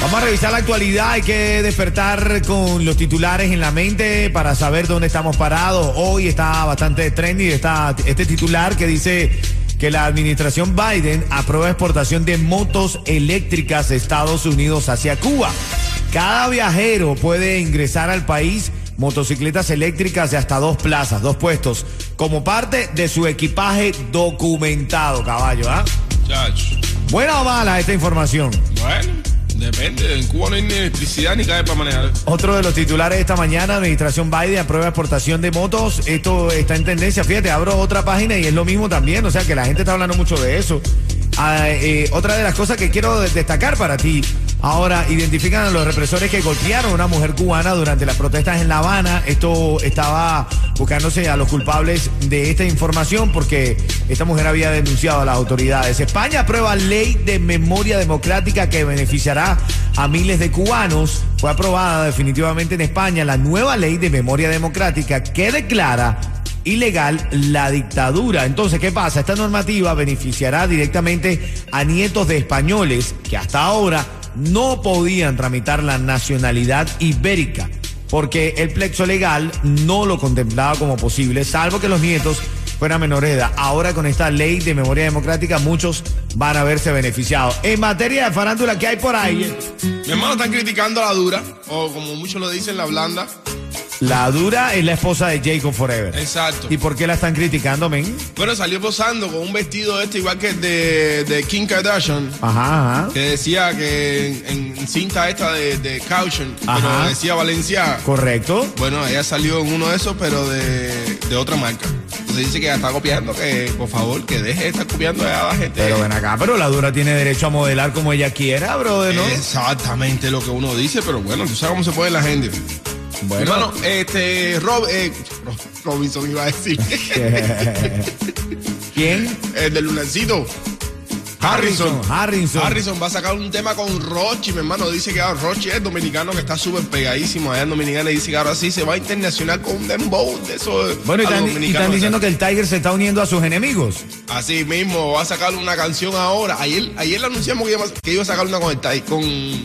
Vamos a revisar la actualidad, hay que despertar con los titulares en la mente para saber dónde estamos parados. Hoy está bastante trendy está este titular que dice que la administración Biden aprueba exportación de motos eléctricas de Estados Unidos hacia Cuba. Cada viajero puede ingresar al país motocicletas eléctricas de hasta dos plazas, dos puestos, como parte de su equipaje documentado, caballo, ¿ah? ¿Buena o mala esta información? Bueno. Depende, en Cuba no hay ni electricidad ni cae para manejar. Otro de los titulares de esta mañana, Administración Biden aprueba exportación de motos. Esto está en tendencia. Fíjate, abro otra página y es lo mismo también. O sea que la gente está hablando mucho de eso. Ah, eh, otra de las cosas que quiero destacar para ti Ahora, identifican a los represores que golpearon a una mujer cubana durante las protestas en La Habana. Esto estaba buscándose a los culpables de esta información porque esta mujer había denunciado a las autoridades. España aprueba ley de memoria democrática que beneficiará a miles de cubanos. Fue aprobada definitivamente en España la nueva ley de memoria democrática que declara ilegal la dictadura. Entonces, ¿qué pasa? Esta normativa beneficiará directamente a nietos de españoles que hasta ahora no podían tramitar la nacionalidad ibérica porque el plexo legal no lo contemplaba como posible, salvo que los nietos fueran menores edad. Ahora con esta ley de memoria democrática muchos van a verse beneficiados. En materia de farándula, ¿qué hay por ahí? Mi hermano están criticando a la dura, o como muchos lo dicen, la blanda. La dura es la esposa de Jacob Forever. Exacto. ¿Y por qué la están criticando, men? Bueno, salió posando con un vestido este igual que el de, de Kim Kardashian. Ajá, ajá. Que decía que en, cinta esta de, de Caution, pero decía Valencia. Correcto. Bueno, ella salió en uno de esos, pero de, de otra marca. Entonces dice que ella está copiando, que por favor, que deje de estar copiando a la gente. Pero ven acá, pero la dura tiene derecho a modelar como ella quiera, brother, ¿no? Exactamente lo que uno dice, pero bueno, tú sabes cómo se puede la gente. Bueno, Hermano, este, Rob, eh, Robinson iba a decir. ¿Quién? El del lunancito. Harrison. Harrison. Harrison va a sacar un tema con Rochi, mi hermano. Dice que ahora Rochi es dominicano que está súper pegadísimo allá en Dominicana y dice que ahora sí se va a internacional con un dembow de eso. Bueno, y están, diciendo que el Tiger se está uniendo a sus enemigos. Así mismo, va a sacar una canción ahora. Ayer, ayer le anunciamos que iba, que iba a sacar una con el, con,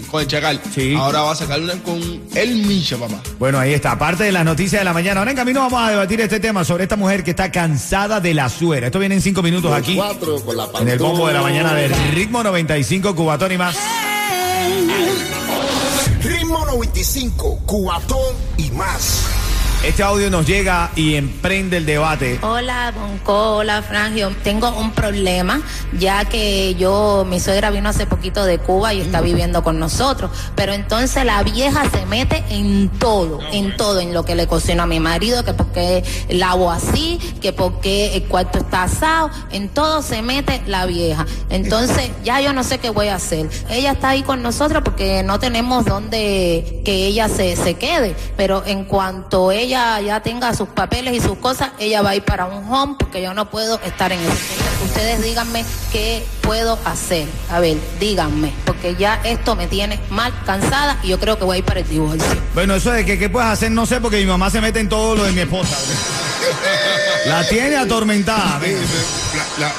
con el Chacal. Sí. Ahora va a sacar una con el Misha, papá. Bueno, ahí está. Aparte de las noticias de la mañana. Ahora en camino vamos a debatir este tema sobre esta mujer que está cansada de la suera. Esto viene en cinco minutos aquí. en el bombo de la mañana de Ritmo 95, Cubatón y más. Ritmo 95, Cubatón y más. Este audio nos llega y emprende el debate. Hola, Bonco, hola, Frangio. Tengo un problema, ya que yo, mi suegra vino hace poquito de Cuba y está viviendo con nosotros. Pero entonces la vieja se mete en todo, en todo, en lo que le cocino a mi marido, que porque lavo así, que porque el cuarto está asado, en todo se mete la vieja. Entonces ya yo no sé qué voy a hacer. Ella está ahí con nosotros porque no tenemos donde que ella se, se quede. Pero en cuanto ella ya tenga sus papeles y sus cosas, ella va a ir para un home porque yo no puedo estar en eso. Ustedes díganme qué puedo hacer. A ver, díganme, porque ya esto me tiene mal cansada y yo creo que voy a ir para el divorcio. Bueno, eso de que qué puedes hacer, no sé, porque mi mamá se mete en todo lo de mi esposa. La tiene atormentada.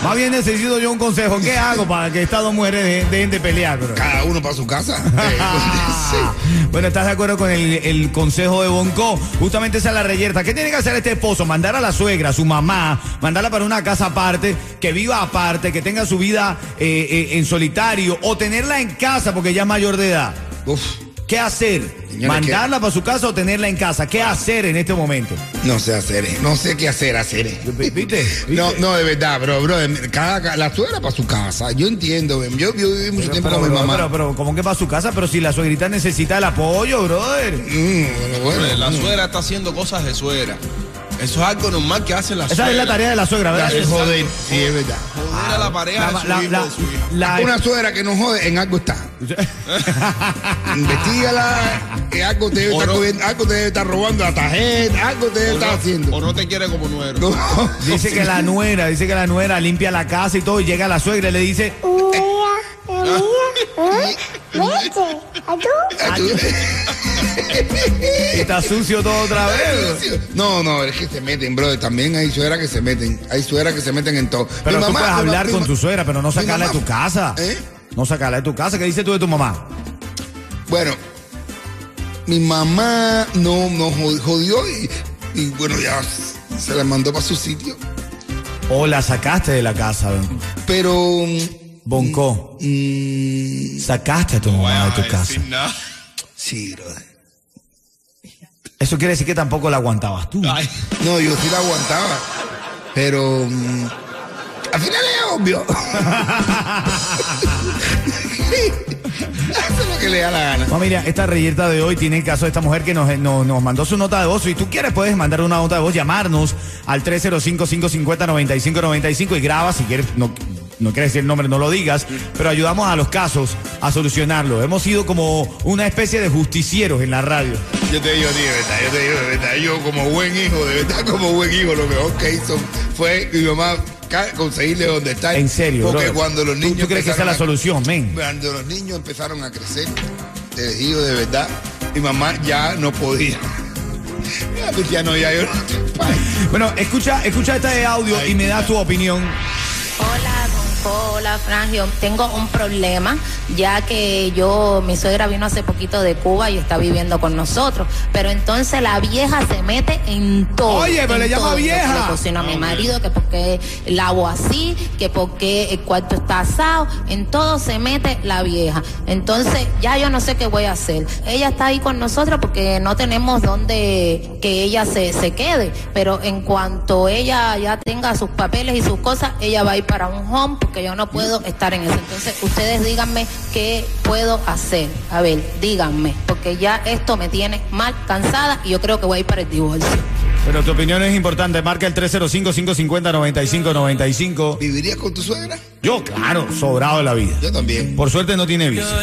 Más bien necesito yo un consejo. ¿Qué hago para que estas dos mujeres dejen de pelear? Cada uno para su casa. bueno, ¿estás de acuerdo con el, consejo de Bonco? Justamente esa es la reyerta. ¿Qué tiene que hacer este esposo? Mandar a la suegra, a su mamá, mandarla para una casa aparte, que viva aparte, que tenga su vida eh, eh, en solitario o tenerla en casa porque ya es mayor de edad. Uf. ¿Qué hacer? ¿Mandarla para su casa o tenerla en casa? ¿Qué hacer en este momento? No sé hacer, no sé qué hacer, hacer. ¿Viste? No, no, de verdad, bro, bro. Cada, la suegra para su casa. Yo entiendo, yo, viví mucho tiempo con mi mamá. Pero, pero, ¿cómo que para su casa? Pero si la suegrita necesita el apoyo, brother. Mm, bueno, la suegra está haciendo cosas de suegra. Eso es algo normal que hace la suegra. Esa es la tarea de la suegra, ¿verdad? Es joder, sí, es verdad. Joder a la pareja de su hijo, Una suegra que no jode en algo está. Investígala, que algo te, debe O estar no. cogiendo- algo te debe estar robando la tarjeta, algo te debe estar no, haciendo. o no te quiere como nuero. No. Dice que la nuera, dice que la nuera limpia la casa y todo, y llega la suegra y le dice, está sucio todo otra vez. No, no, es que se meten, brother. También hay suegras que se meten. Hay suegras que se meten en todo. Pero Mi tú mamá- puedes hablar con tu suegra, pero no sacarla de tu casa. ¿Eh? No sacarla de tu casa. ¿Qué dices tú de tu mamá? Bueno, mi mamá no nos jodió y, y bueno, ya se la mandó para su sitio. O la sacaste de la casa, Pero. Bonco. mm, Sacaste a tu mamá de tu casa. sí, brother. Eso quiere decir que tampoco la aguantabas tú. Ay, No, yo sí la aguantaba. Pero. mm, al final es obvio. Hace lo que le da la gana. Familia, esta reyerta de hoy tiene el caso de esta mujer que nos, nos, nos mandó su nota de voz. Si tú quieres, puedes mandar una nota de voz, llamarnos al 305-550-9595 y graba si quieres. No, no quieres decir el nombre, no lo digas, pero ayudamos a los casos a solucionarlo. Hemos sido como una especie de justicieros en la radio. Yo te digo, tío, de verdad, yo te digo, de verdad, yo como buen hijo, de verdad, como buen hijo, lo mejor que hizo fue mi mamá conseguirle donde está. En serio, Porque brother. cuando los ¿Tú- niños. ¿Tú, crees que esa es la solución, men? Cuando los niños empezaron a crecer, te digo de verdad, mi mamá ya no podía. Ya, pues, ya no, ya yo no. Bueno, escucha, escucha este audio y me das tu opinión. Hola, Bonco, hola, Frangio. Tengo un problema, ya que yo, mi suegra vino hace poquito de Cuba y está viviendo con nosotros. Pero entonces la vieja se mete en todo. Oye, pero le llama vieja. Le cocino a mi marido, que porque lavo así, que porque el cuarto está asado. En todo se mete la vieja. Entonces, ya yo no sé qué voy a hacer. Ella está ahí con nosotros porque no tenemos donde que ella se, se quede. Pero en cuanto ella ya tenga sus papeles y sus cosas, ella va a ir para un home porque porque yo no puedo estar en eso. Entonces, ustedes díganme qué puedo hacer. A ver, díganme, porque ya esto me tiene mal cansada y yo creo que voy a ir para el divorcio. Pero tu opinión es importante, marca el 305-550-9595. ¿Vivirías con tu suegra? Yo, claro, sobrado de la vida. Yo también. Por suerte no tiene visa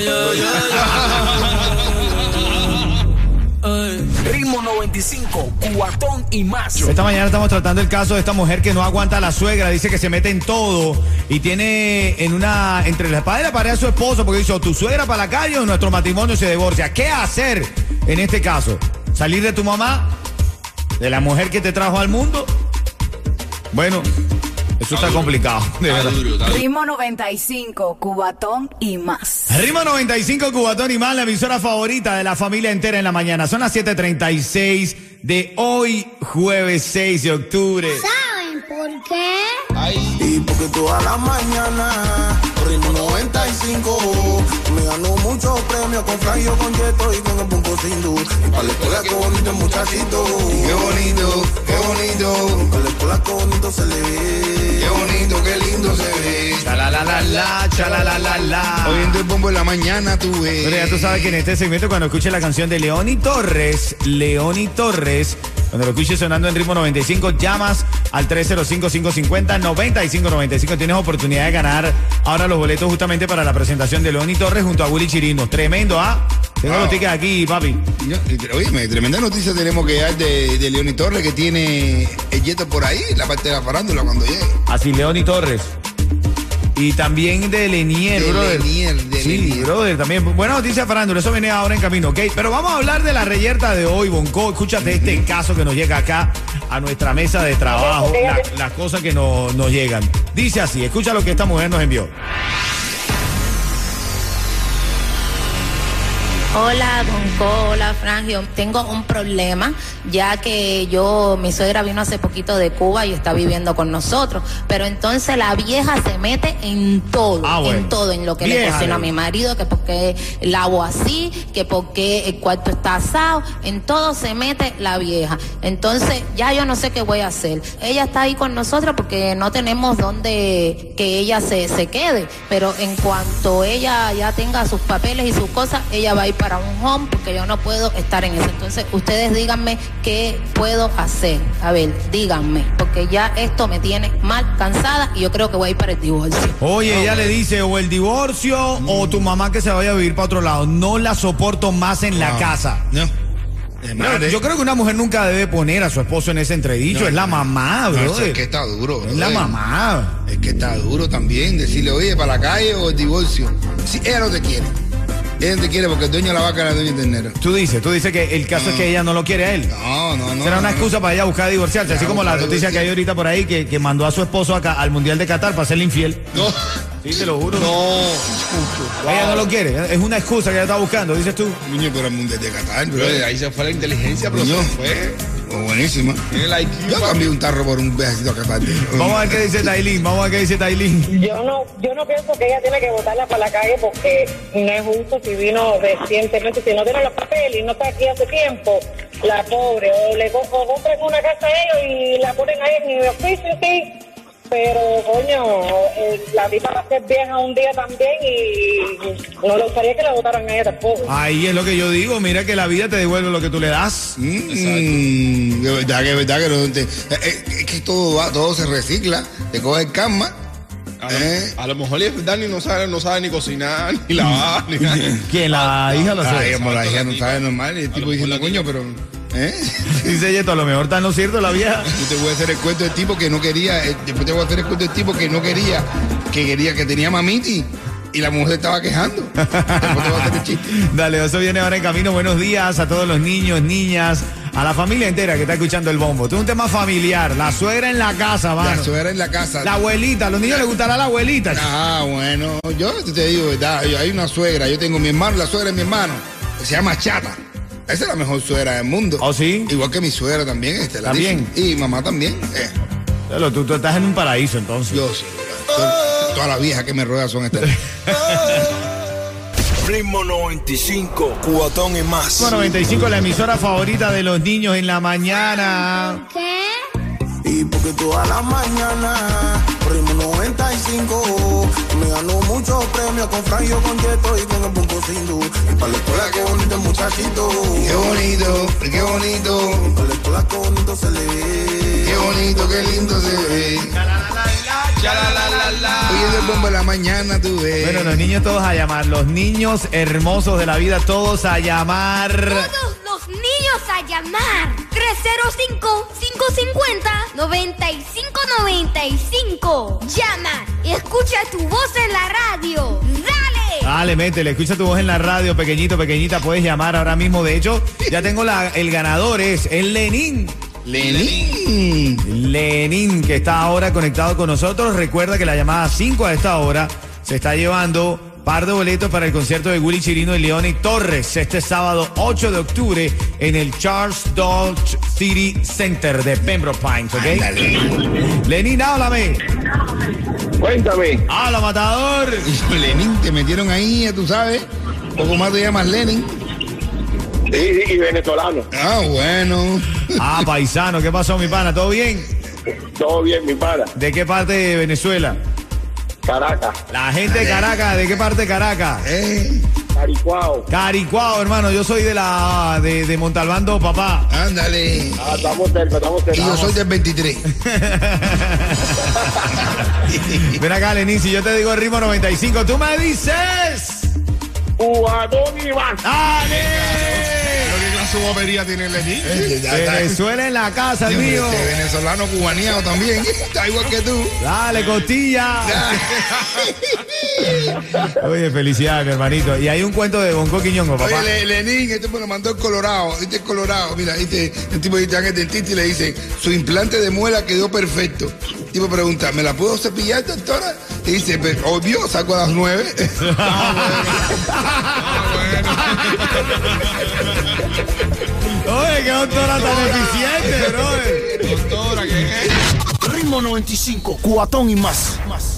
cuatón y macho. Esta mañana estamos tratando el caso de esta mujer que no aguanta a la suegra, dice que se mete en todo y tiene en una entre la espada y la pared a su esposo porque dice, tu suegra para la calle o nuestro matrimonio se divorcia. ¿Qué hacer en este caso? ¿Salir de tu mamá? ¿De la mujer que te trajo al mundo? Bueno, eso está complicado, de Está verdad. duro, está duro. Ritmo 95, Cubatón y más. Rima 95 Cubatón y más, la emisora favorita de la familia entera en la mañana. Son las 7:36 de hoy, jueves 6 de octubre. ¿Saben por qué? Ay, Y porque toda la mañana, ritmo 95, me ganó muchos premios con Frangio, con Yeto y con el Punco Sindu. Y para la escuela qué bonito muchachito, Qué bonito, qué bonito, para la escuela qué bonito se le ve. qué bonito, qué lindo se ve. Chala la la la, chala la la la. Oyendo el bombo en la mañana, tú ves. Pero ya tú sabes que en este segmento, cuando escuches la canción de Leoni Torres, Leoni Torres, cuando lo escuches sonando en ritmo 95, llamas al 305-550-9595. Tienes oportunidad de ganar ahora los boletos justamente para la presentación de Leoni Torres junto a Willy Chirino. Tremendo, ¿ah? Tengo Wow. los tickets aquí, papi. Oye, tremenda noticia tenemos que dar de, de Leoni Torres que tiene el yeto por ahí, la parte de la farándula cuando llegue. Así, Leoni Torres. Y también de Lenier, De brother. Lenier, de sí, Lenier. brother, también. Buena noticia, Farándula. Eso viene ahora en camino, ¿ok? Pero vamos a hablar de la reyerta de hoy, Bonco. Escúchate este caso que nos llega acá a nuestra mesa de trabajo. la- las cosas que nos, nos llegan. Dice así, escucha lo que esta mujer nos envió. Hola, Bonco, hola, Frangio. Tengo un problema, ya que yo, mi suegra vino hace poquito de Cuba y está viviendo con nosotros. Pero entonces la vieja se mete en todo, Ah, bueno. en todo, en lo que le cocino a mi marido, que porque lavo así, que porque el cuarto está asado, en todo se mete la vieja. Entonces ya yo no sé qué voy a hacer. Ella está ahí con nosotros porque no tenemos donde que ella se, se quede. Pero en cuanto ella ya tenga sus papeles y sus cosas, ella va a ir para un home porque yo no puedo estar en eso. Entonces, ustedes díganme qué puedo hacer. A ver, díganme, porque ya esto me tiene mal cansada y yo creo que voy a ir para el divorcio. Oye, ella le dice o el divorcio o tu mamá que se vaya a vivir para otro lado. No la soporto más en la casa. No. No, yo creo que una mujer nunca debe poner a su esposo en ese entredicho. No, es la mamá, bro. es que está duro. Es la mamá. Es que está duro también decirle, oye, para la calle o el divorcio. Si ella no te quiere. Ella no te quiere porque el dueño de la vaca es el dueño del ternero. Tú dices, tú dices que el caso es que ella no lo quiere a él. No, no, no. Será una no. excusa para ella buscar divorciarse, así como la noticia que hay ahorita por ahí que, que mandó a su esposo acá al Mundial de Qatar para serle infiel. No. Sí, te lo juro. No. Ella no lo quiere, es una excusa que ella está buscando, dices tú. Niño, pero el mundial de Qatar, bro. De ahí se fue la inteligencia, pero se fue. Oh, buenísima. Tiene el IQ. Yo cambié un tarro por un viajecito a Qatar. Vamos a ver qué dice Tailín, vamos a ver qué dice Tailín. Yo no, yo no pienso que ella tiene que botarla para la calle porque no es justo si vino recientemente, si no tiene los papeles y no está aquí hace tiempo, la pobre, o le o compren una casa a ellos y la ponen ahí en mi oficio, sí. Pero, coño, eh, la tipa va a ser vieja un día también y no le gustaría que la votaran a ella tampoco. Ahí es lo que yo digo, mira que la vida te devuelve lo que tú le das. Mm, de verdad que, de verdad que no te- eh, eh, es que todo va, todo se recicla, te coge el karma. A lo, ¿eh? a lo mejor Dani no sabe, no sabe ni cocinar, ni lavar, ni nada. ¿Quién? La hija lo Ay, sabe. la hija no sabe normal, y el tipo diciendo, coño, pero. ¿Eh? Dice Yeto, a lo mejor está en lo cierto la vieja. Yo te voy a hacer el cuento del tipo que no quería, eh, después te voy a hacer el cuento del tipo que no quería, que quería, que tenía mamiti y la mujer estaba quejando. Después te voy a hacer el chiste. Dale, eso viene ahora en camino. Buenos días a todos los niños, niñas, a la familia entera que está escuchando el bombo. Esto es un tema familiar. La suegra en la casa, mano. La suegra en la casa. La abuelita, a los niños les gustará la abuelita. Ah, bueno, yo te digo, ¿verdad? Hay una suegra, yo tengo mi hermano, la suegra de mi hermano, se llama Chata. Esa es la mejor suegra del mundo. ¿Oh, sí? Igual que mi suegra también, este, la ¿También? Y mamá también. eh. Pero tú, tú estás en un paraíso entonces. Yo sí. Todas todas las viejas que me ruedan son estas. Ritmo 95, cuatón y más. Bueno, 95, la emisora favorita de los niños en la mañana. ¿Qué? Y porque toda la mañana, ritmo 95, me ganó muchos premios con Franjo, con Yeto y con el Punto Sindu. Y para la escuela, qué bonito el muchachito. Qué bonito, qué bonito, Para la escuela, qué bonito se le ve. qué bonito, qué lindo se ve. Bombo de la mañana, tú ves. Bueno, los niños todos a llamar. Los niños hermosos de la vida, todos a llamar. Todos los niños a llamar. 305-550-9595. Llama y escucha tu voz en la radio. ¡Dale! Dale, métele, escucha tu voz en la radio, pequeñito, pequeñita, puedes llamar ahora mismo. De hecho, ya tengo la, el ganador, es el Lenín. Lenín. Lenín, que está ahora conectado con nosotros. Recuerda que la llamada 5 a esta hora se está llevando par de boletos para el concierto de Willy Chirino y Leone Torres este sábado 8 de octubre en el Charles Dodge City Center de Pembroke Pines, ¿ok? Lenín, háblame. Cuéntame. Habla, matador. Lenín, te metieron ahí, ya tú sabes. Poco más te llamas Lenin. Sí, sí, y venezolano. Ah, bueno. Ah, paisano, ¿qué pasó, mi pana? ¿Todo bien? Todo bien, mi pana. ¿De qué parte de Venezuela? Caracas, La gente de Caracas, ¿de qué parte de Caracas? Eh, Caricuao. Caricuao, hermano, yo soy de la de, de Montalbando, papá. ándale. Ah, estamos cerca, estamos cerca. Y yo soy del 23. Ven acá, Lenín, si yo te digo el ritmo 95, tú me dices. Cubatón y más. ¡Dale! ¿Qué clase de bobería tiene Lenín? Venezuela en la casa, el mío. Este venezolano cubaneado también. Está igual que tú. Dale, costilla. Oye, felicidades, mi hermanito. Y hay un cuento de Bonco Quiñongo, papá. Oye, Le- Lenín, este me lo mandó el Colorado. Este es Colorado. Mira, este, el tipo dice al dentista y le dice, su implante de muela quedó perfecto. El tipo pregunta, ¿me la puedo cepillar, doctora? Y dice, "Pues, obvio, saco a las nueve. Oye, qué doctora tan eficiente, brother. Doctora, ¿qué es? Ritmo 95, cuatón y más. más.